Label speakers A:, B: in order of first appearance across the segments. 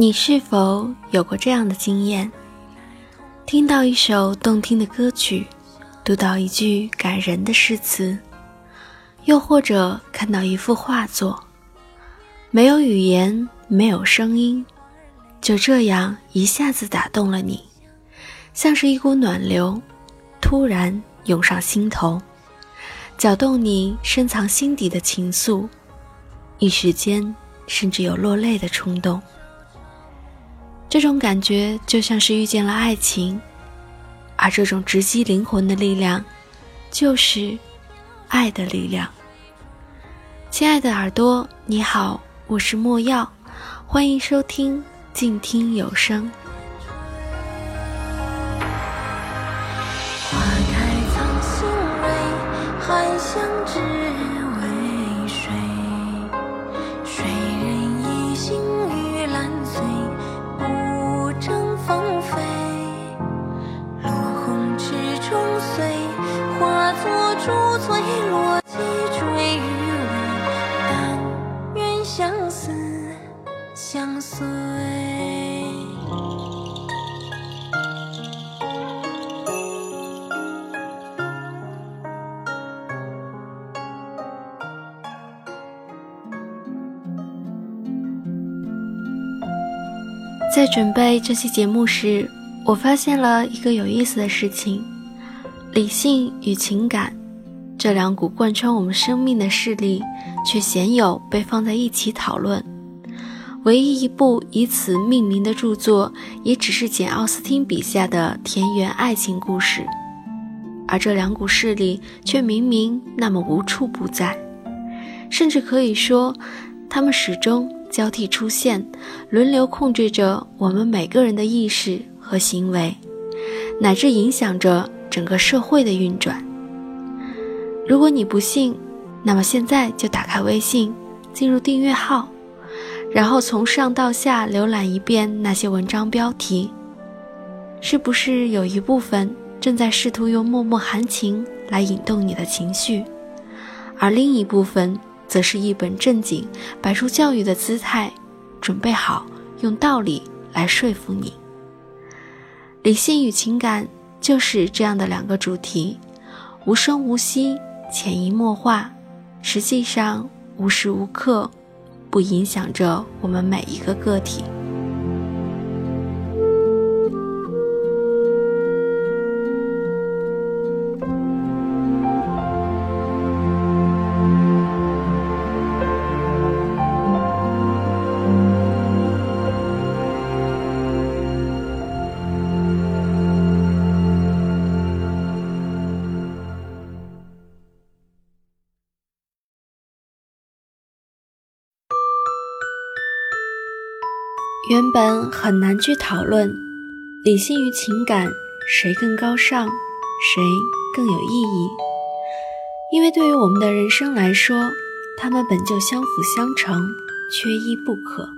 A: 你是否有过这样的经验？听到一首动听的歌曲，读到一句感人的诗词，又或者看到一幅画作，没有语言，没有声音，就这样一下子打动了你，像是一股暖流，突然涌上心头，搅动你深藏心底的情愫，一时间甚至有落泪的冲动。这种感觉就像是遇见了爱情，而这种直击灵魂的力量，就是爱的力量。亲爱的耳朵，你好，我是莫药，欢迎收听静听有声。在准备这期节目时，我发现了一个有意思的事情：理性与情感这两股贯穿我们生命的势力，却鲜有被放在一起讨论。唯一一部以此命名的著作，也只是简·奥斯汀笔下的田园爱情故事，而这两股势力却明明那么无处不在，甚至可以说，他们始终。交替出现，轮流控制着我们每个人的意识和行为，乃至影响着整个社会的运转。如果你不信，那么现在就打开微信，进入订阅号，然后从上到下浏览一遍那些文章标题，是不是有一部分正在试图用脉脉含情来引动你的情绪，而另一部分？则是一本正经，摆出教育的姿态，准备好用道理来说服你。理性与情感就是这样的两个主题，无声无息，潜移默化，实际上无时无刻不影响着我们每一个个体。原本很难去讨论理性与情感谁更高尚，谁更有意义，因为对于我们的人生来说，它们本就相辅相成，缺一不可。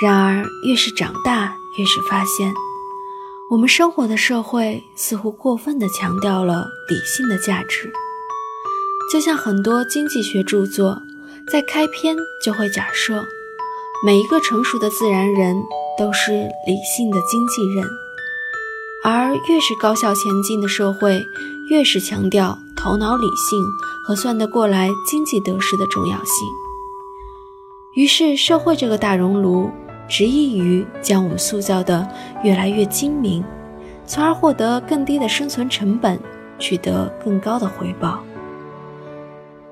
A: 然而，越是长大，越是发现，我们生活的社会似乎过分地强调了理性的价值，就像很多经济学著作在开篇就会假设。每一个成熟的自然人都是理性的经纪人，而越是高效前进的社会，越是强调头脑理性和算得过来经济得失的重要性。于是，社会这个大熔炉执意于将我们塑造得越来越精明，从而获得更低的生存成本，取得更高的回报。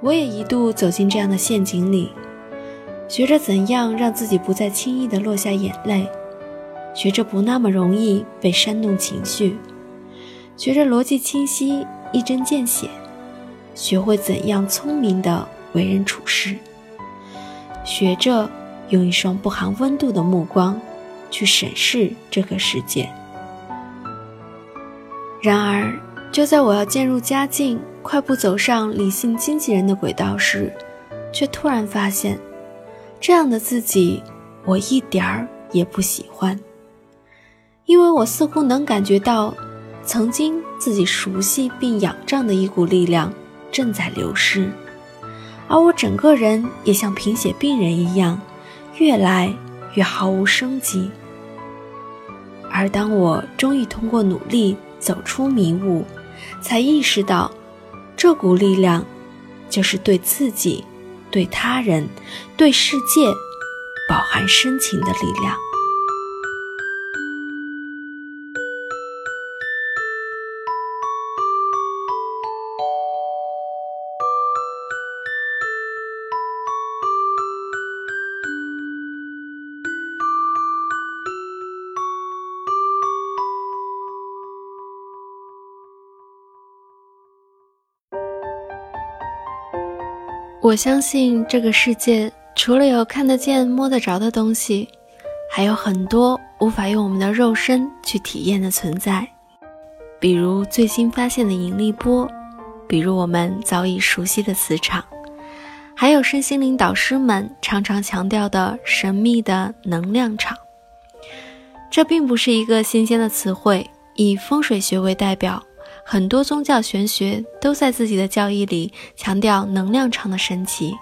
A: 我也一度走进这样的陷阱里。学着怎样让自己不再轻易地落下眼泪，学着不那么容易被煽动情绪，学着逻辑清晰、一针见血，学会怎样聪明地为人处事，学着用一双不含温度的目光去审视这个世界。然而，就在我要渐入佳境、快步走上理性经纪人的轨道时，却突然发现。这样的自己，我一点儿也不喜欢，因为我似乎能感觉到，曾经自己熟悉并仰仗的一股力量正在流失，而我整个人也像贫血病人一样，越来越毫无生机。而当我终于通过努力走出迷雾，才意识到，这股力量，就是对自己、对他人、对世界，饱含深情的力量。我相信这个世界除了有看得见、摸得着的东西，还有很多无法用我们的肉身去体验的存在，比如最新发现的引力波，比如我们早已熟悉的磁场，还有身心灵导师们常常强调的神秘的能量场。这并不是一个新鲜的词汇，以风水学为代表。很多宗教玄学都在自己的教义里强调能量场的神奇，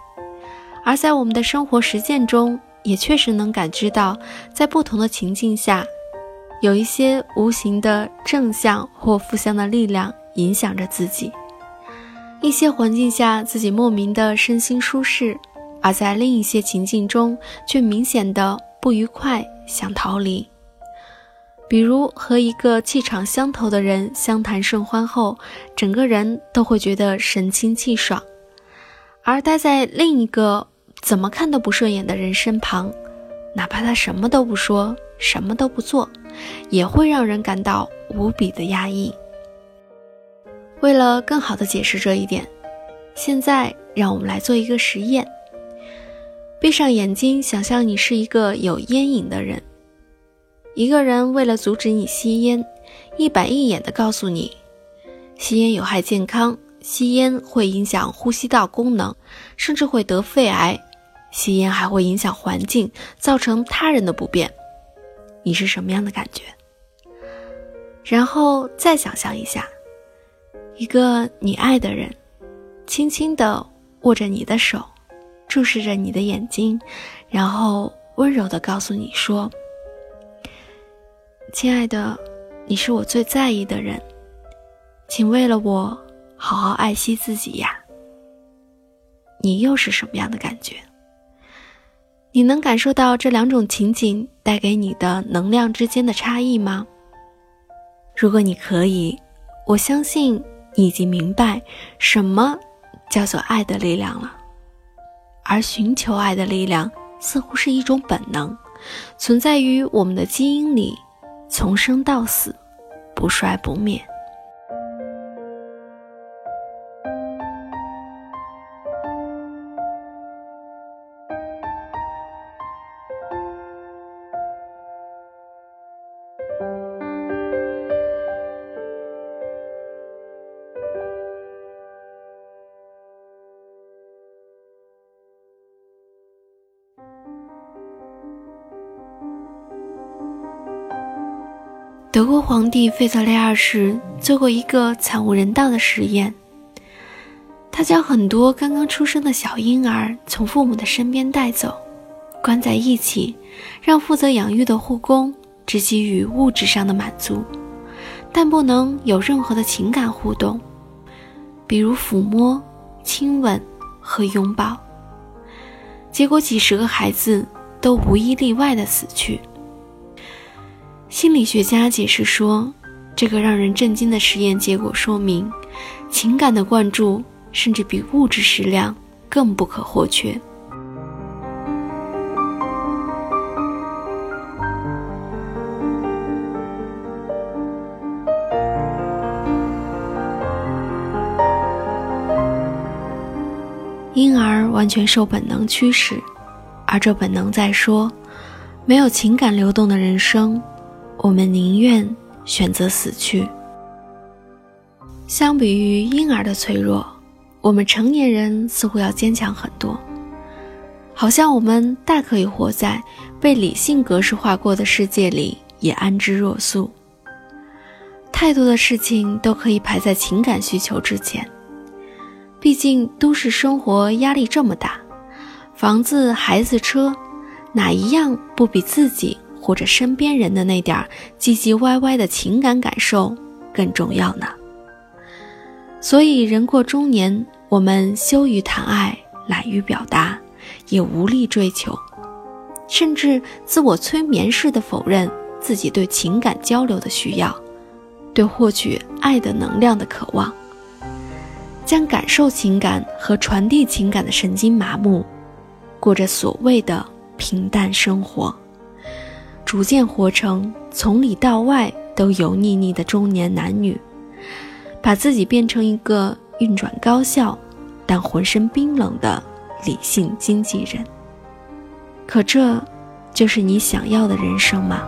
A: 而在我们的生活实践中，也确实能感知到，在不同的情境下，有一些无形的正向或负向的力量影响着自己。一些环境下自己莫名的身心舒适，而在另一些情境中却明显的不愉快，想逃离。比如和一个气场相投的人相谈甚欢后，整个人都会觉得神清气爽；而待在另一个怎么看都不顺眼的人身旁，哪怕他什么都不说，什么都不做，也会让人感到无比的压抑。为了更好的解释这一点，现在让我们来做一个实验：闭上眼睛，想象你是一个有烟瘾的人。一个人为了阻止你吸烟，一板一眼地告诉你，吸烟有害健康，吸烟会影响呼吸道功能，甚至会得肺癌，吸烟还会影响环境，造成他人的不便。你是什么样的感觉？然后再想象一下，一个你爱的人，轻轻地握着你的手，注视着你的眼睛，然后温柔地告诉你说。亲爱的，你是我最在意的人，请为了我好好爱惜自己呀。你又是什么样的感觉？你能感受到这两种情景带给你的能量之间的差异吗？如果你可以，我相信你已经明白什么叫做爱的力量了。而寻求爱的力量似乎是一种本能，存在于我们的基因里。从生到死，不衰不灭。皇帝费泽雷二世做过一个惨无人道的实验，他将很多刚刚出生的小婴儿从父母的身边带走，关在一起，让负责养育的护工只给予物质上的满足，但不能有任何的情感互动，比如抚摸、亲吻和拥抱。结果，几十个孩子都无一例外的死去。心理学家解释说，这个让人震惊的实验结果说明，情感的灌注甚至比物质食量更不可或缺。婴儿完全受本能驱使，而这本能在说，没有情感流动的人生。我们宁愿选择死去。相比于婴儿的脆弱，我们成年人似乎要坚强很多。好像我们大可以活在被理性格式化过的世界里，也安之若素。太多的事情都可以排在情感需求之前。毕竟都市生活压力这么大，房子、孩子、车，哪一样不比自己或者身边人的那点唧唧歪歪的情感感受更重要呢？所以，人过中年，我们羞于谈爱，懒于表达，也无力追求，甚至自我催眠式的否认自己对情感交流的需要，对获取爱的能量的渴望。将感受情感和传递情感的神经麻木，过着所谓的平淡生活，逐渐活成从里到外都油腻腻的中年男女，把自己变成一个运转高效但浑身冰冷的理性经纪人。可这，就是你想要的人生吗？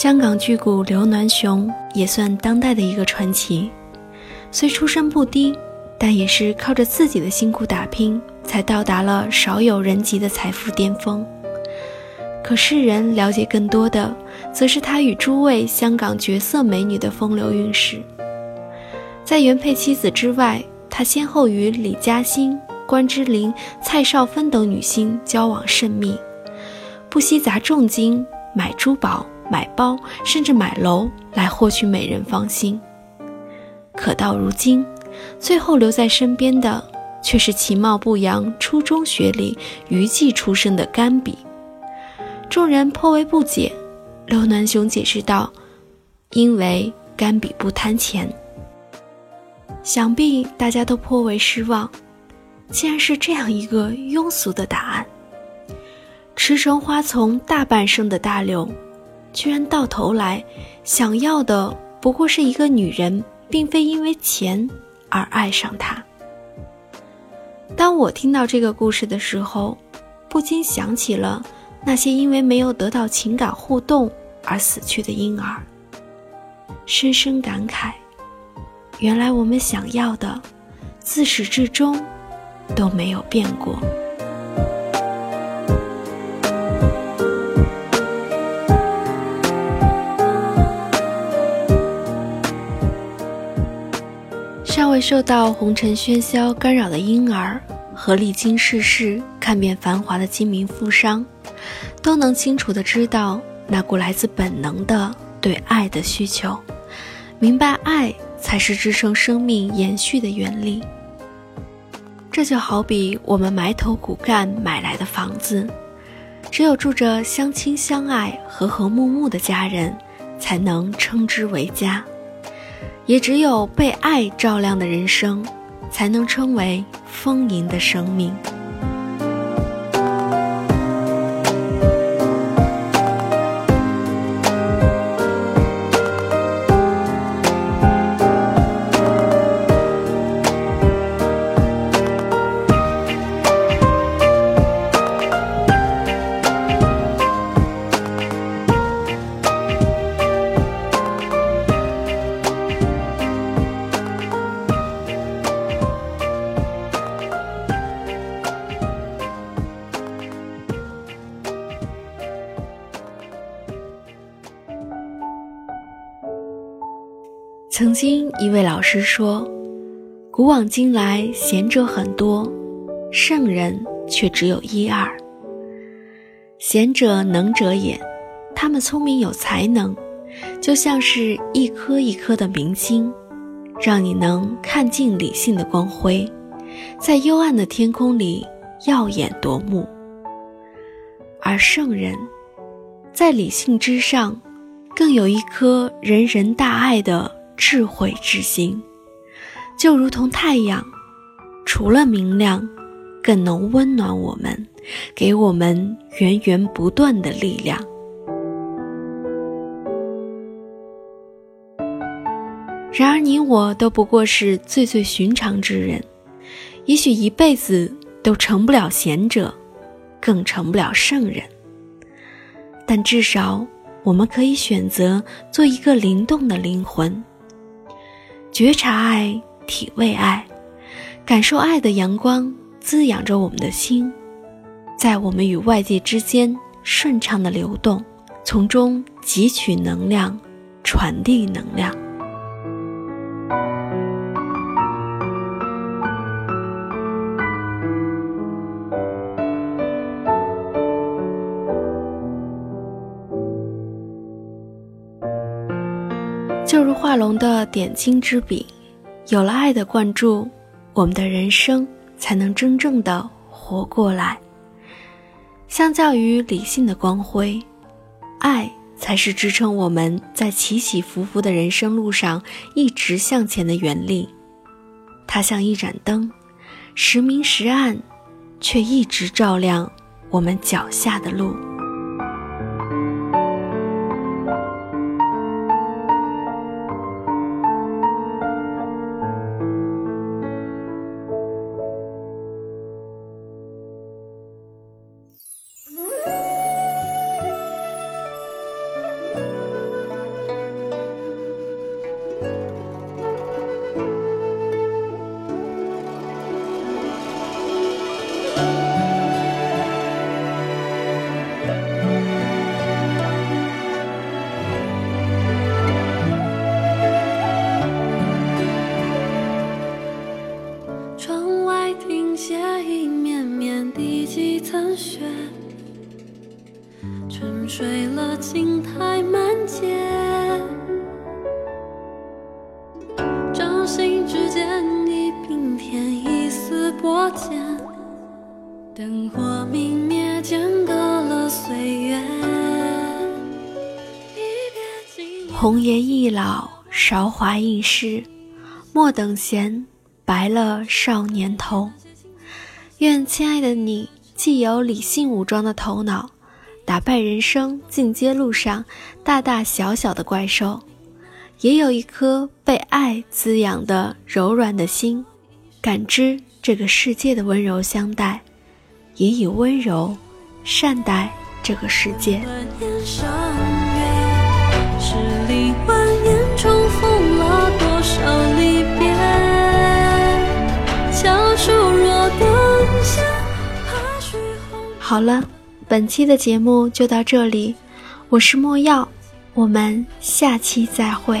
A: 香港巨骨刘銮雄也算当代的一个传奇，虽出身不低，但也是靠着自己的辛苦打拼，才到达了少有人及的财富巅峰。可世人了解更多的，则是他与诸位香港绝色美女的风流韵事。在原配妻子之外，他先后与李嘉欣、关之琳、蔡少芬等女星交往甚密，不惜砸重金买珠宝。买包，甚至买楼来获取美人芳心。可到如今，最后留在身边的却是其貌不扬、初中学历、娱妓出身的甘比。众人颇为不解，刘銮雄解释道：“因为甘比不贪钱。”想必大家都颇为失望。竟然是这样一个庸俗的答案。驰骋花丛大半生的大刘。居然到头来，想要的不过是一个女人，并非因为钱而爱上他。当我听到这个故事的时候，不禁想起了那些因为没有得到情感互动而死去的婴儿，深深感慨：原来我们想要的，自始至终都没有变过。受到红尘喧嚣干扰的婴儿和历经世事、看遍繁华的精明富商，都能清楚地知道那股来自本能的对爱的需求，明白爱才是支撑生命延续的原力。这就好比我们埋头苦干买来的房子，只有住着相亲相爱、和和睦睦的家人，才能称之为家。也只有被爱照亮的人生，才能称为丰盈的生命。曾经一位老师说：“古往今来，贤者很多，圣人却只有一二。贤者能者也，他们聪明有才能，就像是一颗一颗的明星，让你能看尽理性的光辉，在幽暗的天空里耀眼夺目。而圣人，在理性之上，更有一颗人人大爱的。”智慧之心，就如同太阳，除了明亮，更能温暖我们，给我们源源不断的力量。然而，你我都不过是最最寻常之人，也许一辈子都成不了贤者，更成不了圣人，但至少
B: 我们可以选择做一个灵动的灵魂，觉察爱，体味爱，感受爱的阳光滋养着我们的心，在我们与外界之间顺畅的流动，从中汲取能量，传递能量。画龙的点睛之笔，有了爱的灌注，我们的人生才能真正的活过来。相较于理性的光辉，爱才是支撑我们在起起伏伏的人生路上一直向前的原力。它像一盏灯，时明时暗，却一直照亮我们脚下的路。韶华易逝，莫等闲，白了少年头。愿亲爱的你，既有理性武装的头脑，打败人生进阶路上大大小小的怪兽，也有一颗被爱滋养的柔软的心，感知这个世界的温柔相待。也以温柔善待这个世界。封了多少离别好了，本期的节目就到这里，我是莫药，我们下期再会。